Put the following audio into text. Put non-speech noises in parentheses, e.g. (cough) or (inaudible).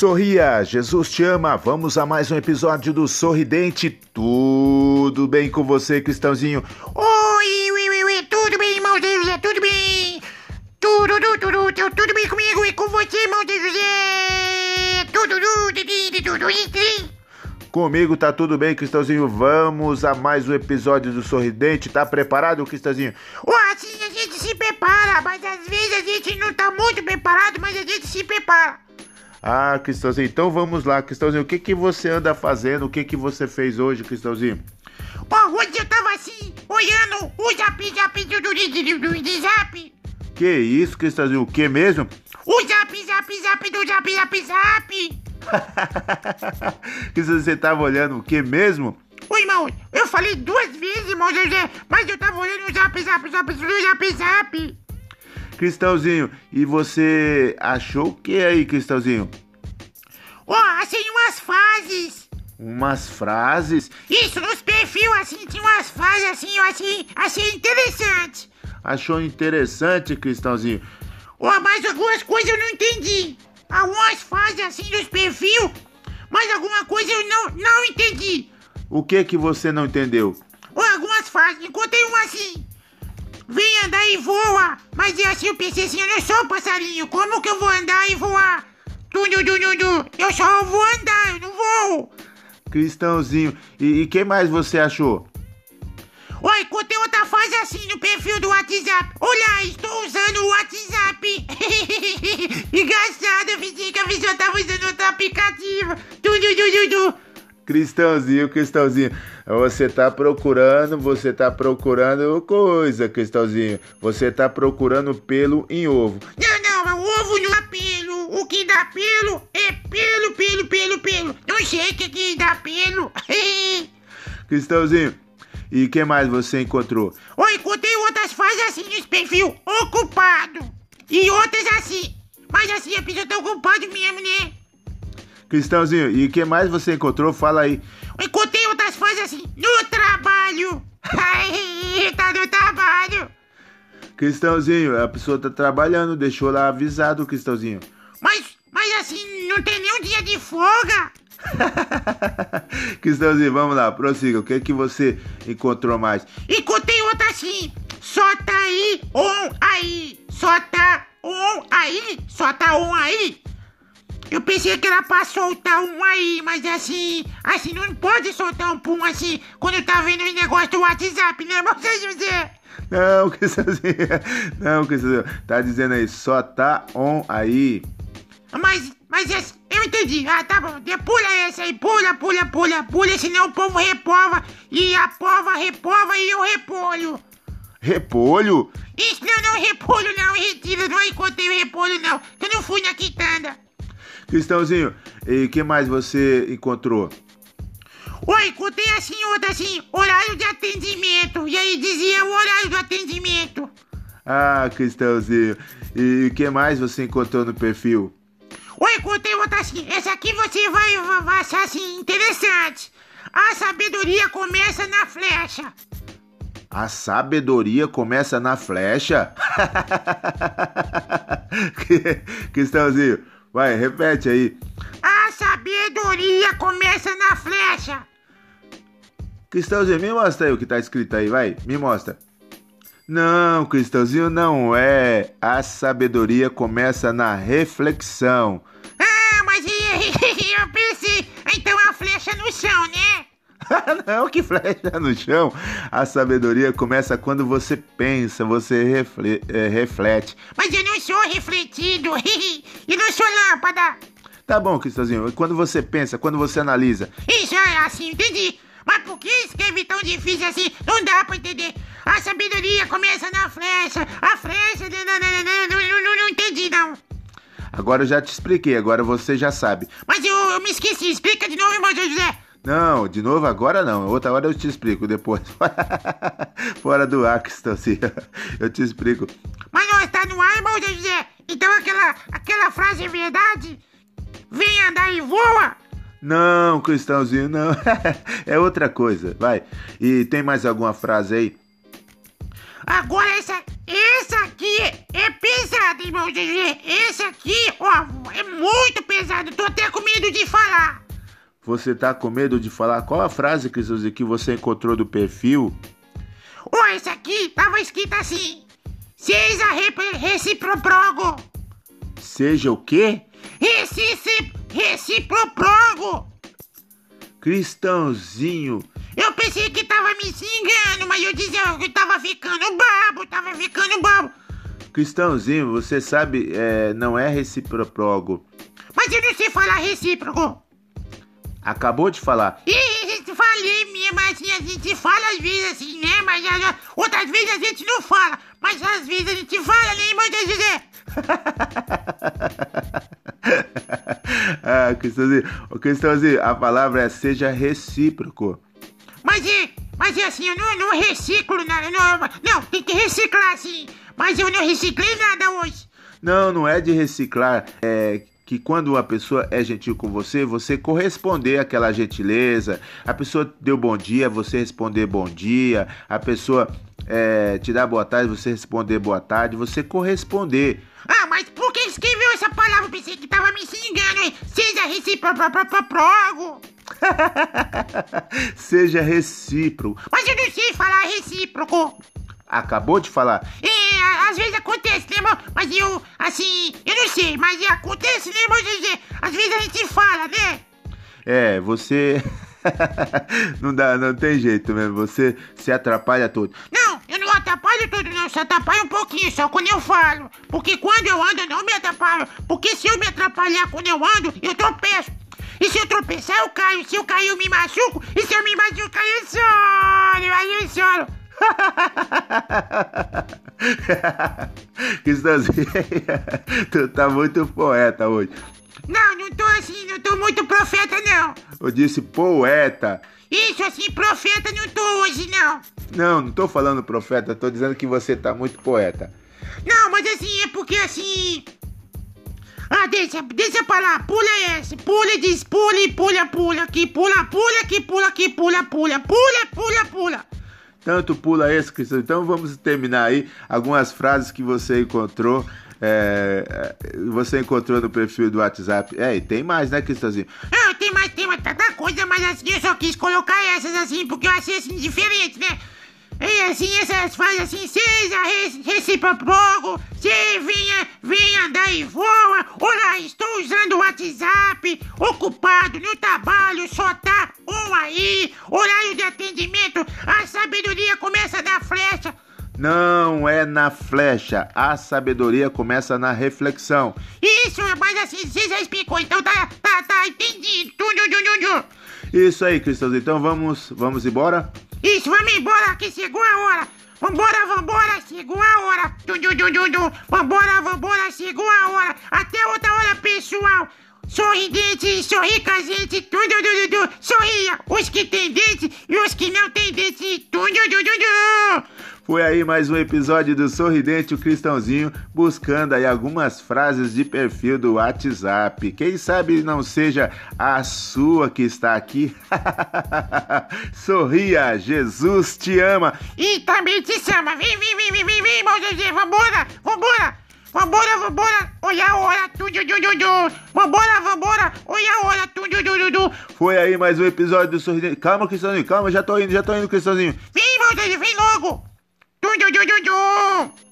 Sorria, Jesus te ama. Vamos a mais um episódio do Sorridente. Tudo bem com você, Cristãozinho? Oi, oi, oi, oi, tudo bem, irmão José, tudo bem? Tudo, tudo, tudo, tudo, bem comigo e com você, irmão de José? Tudo, tudo, tudo, tudo, tudo, Comigo tá tudo bem, Cristãozinho. Vamos a mais um episódio do Sorridente. Tá preparado, Cristãozinho? Ó, assim a gente se prepara, mas às vezes a gente não tá muito preparado, mas a gente se prepara. Ah, Cristãozinho, então vamos lá, Cristãozinho. O que que você anda fazendo? O que que você fez hoje, Cristãozinho? Ó, hoje eu tava assim, olhando o zap zap do, do, do, zap. Que isso, Cristãozinho? O que mesmo? O zap zap zap do zap zap zap. (laughs) que você tava olhando o que mesmo? Oi, irmão, eu falei duas vezes, irmão José, mas eu tava olhando o zap zap zap do zap zap. Cristãozinho, e você achou o que aí, Cristãozinho? Ó, achei umas frases. Umas frases? Isso, nos perfis, assim, tinha umas frases assim, eu achei, achei interessante. Achou interessante, Cristãozinho? Ó, mas algumas coisas eu não entendi. Algumas frases assim nos perfis, mas alguma coisa eu não, não entendi. O que que você não entendeu? Ó, algumas frases, encontrei uma assim. Vem andar e voa, mas é assim pensei assim, eu não sou um passarinho, como que eu vou andar e voar? Tudo, tudo, tudo, eu só vou andar, eu não vou. Cristãozinho, e, e que mais você achou? Oi, encontrei outra frase assim no perfil do WhatsApp. Olá, estou usando o WhatsApp. (laughs) Engraçado, eu pensei que a pessoa tava usando outro aplicativo. Tudo, tudo, tudo. Cristãozinho, Cristãozinho, você tá procurando, você tá procurando coisa, Cristãozinho. Você tá procurando pelo em ovo. Não, não, o ovo não é pelo. O que dá pelo é pelo, pelo, pelo, pelo. Não sei o que, que dá pelo. (laughs) Cristãozinho, e que mais você encontrou? Oi, encontrei outras frases assim nesse perfil. Ocupado. E outras assim. Mas assim, a pessoa tá ocupada mesmo, né? Cristãozinho, e que mais você encontrou? Fala aí. Eu encontrei outras frases assim. No trabalho. Ai, tá no trabalho. Cristãozinho, a pessoa tá trabalhando, deixou lá avisado, Cristãozinho. Mas, mas assim, não tem nenhum dia de folga. (laughs) Cristãozinho, vamos lá, prossiga. O que é que você encontrou mais? Encontrei outra assim. Só tá aí, on aí. Só tá on aí. Só tá on aí. Eu pensei que era pra soltar um aí, mas assim, assim, não pode soltar um pum assim quando tá vendo os negócios do WhatsApp, né, você José? Não, (laughs) Cristãozinho, não, Cristãozinho, tá dizendo aí, só tá on aí. Mas, mas esse, eu entendi. Ah, tá bom. Pula esse aí, pula, pula, pula, pula, senão o povo repova. E a pova repova e eu repolho. Repolho? Isso não, não, repolho não, retiro, não encontrei o repolho não. que Eu não fui na quitanda. Cristãozinho, e que mais você encontrou? Oi, encontrei assim, outra assim, horário de atendimento. E aí dizia o horário do atendimento. Ah, Cristãozinho, e que mais você encontrou no perfil? Oi, encontrei outra assim. Essa aqui você vai, vai achar assim interessante. A sabedoria começa na flecha. A sabedoria começa na flecha? (laughs) Cristãozinho, vai, repete aí. A sabedoria começa na flecha. Cristãozinho, me mostra aí o que tá escrito aí, vai, me mostra. Não, Cristãozinho, não é. A sabedoria começa na reflexão. (laughs) não, que flecha no chão. A sabedoria começa quando você pensa, você refle- é, reflete. Mas eu não sou refletido, (laughs) e não sou lâmpada. Tá bom, Cristãozinho, quando você pensa, quando você analisa. Isso é assim, entendi. Mas por que escreve tão difícil assim? Não dá pra entender. A sabedoria começa na flecha. A flecha. Não, não, não, não, não, não, não entendi, não. Agora eu já te expliquei, agora você já sabe. Mas eu, eu me esqueci. Explica de novo, irmão José. Não, de novo agora não. Outra hora eu te explico depois. (laughs) Fora do ar, Cristãozinho. Eu te explico. Mas nós tá no ar, irmão José. Então aquela, aquela frase é verdade? Vem andar e voa? Não, Cristãozinho, não. (laughs) é outra coisa. Vai. E tem mais alguma frase aí? Agora essa, essa aqui é pesada, irmão José. Esse aqui, ó, é muito pesado. Tô até com medo de falar. Você tá com medo de falar? Qual a frase, Cristãozinho, que você encontrou do perfil? Ô, esse aqui tava escrito assim. Seja reciproprogo. Seja o quê? Recici, reciproprogo. Cristãozinho. Eu pensei que tava me xingando, mas eu dizia que tava ficando babo, tava ficando babo. Cristãozinho, você sabe, é, não é reciproprogo. Mas eu não sei falar recíproco. Acabou de falar. Ih, falei mesmo, assim, a gente fala às vezes assim, né? Mas outras vezes a gente não fala. Mas às vezes a gente fala, né, irmão José? (laughs) ah, Cristãozinho, Cristãozinho, a palavra é seja recíproco. Mas é, mas é assim, eu não, não reciclo nada, não, não, tem que reciclar assim. Mas eu não reciclei nada hoje. Não, não é de reciclar, é que quando uma pessoa é gentil com você, você corresponder àquela gentileza. A pessoa deu bom dia, você responder bom dia. A pessoa é, te dá boa tarde, você responder boa tarde. Você corresponder. Ah, mas por que escreveu essa palavra? Eu pensei que tava me xingando, hein? Seja recíproco. (laughs) Seja recíproco. Mas eu não sei falar recíproco. Acabou de falar. É, às vezes acontece, né, Mas eu, assim, eu não sei, mas acontece, né, irmão Às vezes a gente fala, né? É, você. (laughs) não dá, não tem jeito mesmo. Você se atrapalha todo. Não, eu não atrapalho tudo, não. Só atrapalho um pouquinho, só quando eu falo. Porque quando eu ando, eu não me atrapalho. Porque se eu me atrapalhar quando eu ando, eu tropeço. E se eu tropeçar, eu caio. Se eu cair, eu me machuco. E se eu me machucar, eu choro. Aí eu choro. (laughs) Cristãozinho, (laughs) tu tá muito poeta hoje. Não, não tô assim, não tô muito profeta, não. Eu disse poeta. Isso, assim, profeta não tô hoje, não. Não, não tô falando profeta, tô dizendo que você tá muito poeta. Não, mas assim, é porque assim. Ah, deixa, deixa pra lá, pula esse, pula e diz, pula e pula, pula, aqui, pula, pula, aqui, pula, aqui, pula, pula, pula, pula, pula. Tanto pula esse, Cristão. Então vamos terminar aí algumas frases que você encontrou. É, você encontrou no perfil do WhatsApp. É, e tem mais, né, Cristãozinho? Ah, tem mais, tem mais tanta coisa, mas assim, eu só quis colocar essas assim, porque eu achei assim diferente, né? E assim, essas frases assim, seja recíproco, se venha, venha, daí voa. Olá, estou usando o WhatsApp, ocupado no trabalho, só tá um aí. Horário de atendimento, a sabedoria começa na flecha. Não é na flecha, a sabedoria começa na reflexão. Isso, mas assim, você já explicou, então tá, tá, tá, entendi. Isso aí, Cristãozinho, então vamos, vamos embora? Isso, vamos embora que chegou a hora. Vambora, vambora, chegou a hora. Du, du, du, du, du. Vambora, vambora, chegou a hora. Até outra hora, pessoal. Sorridente, sorri com a gente, tudo, du, du, du. Sorria, os que tem dente e os que não tem dente, tudo, du, du, du. Foi aí mais um episódio do Sorridente o Cristãozinho, buscando aí algumas frases de perfil do WhatsApp. Quem sabe não seja a sua que está aqui. (laughs) Sorria, Jesus te ama. E também te chama. Vem, vem, vem, vem, vem, vem, José. Vambora, vambora. Vambora, vambora, olha a hora, tudo, tudo, tudo. Vambora, vambora, olha a hora, tudo, tudo, tudo. Foi aí mais um episódio do Sorridente. Calma, Cristãozinho, calma, já tô indo, já tô indo, Cristãozinho. Vem, José, vem logo. どョどョどョジョジョ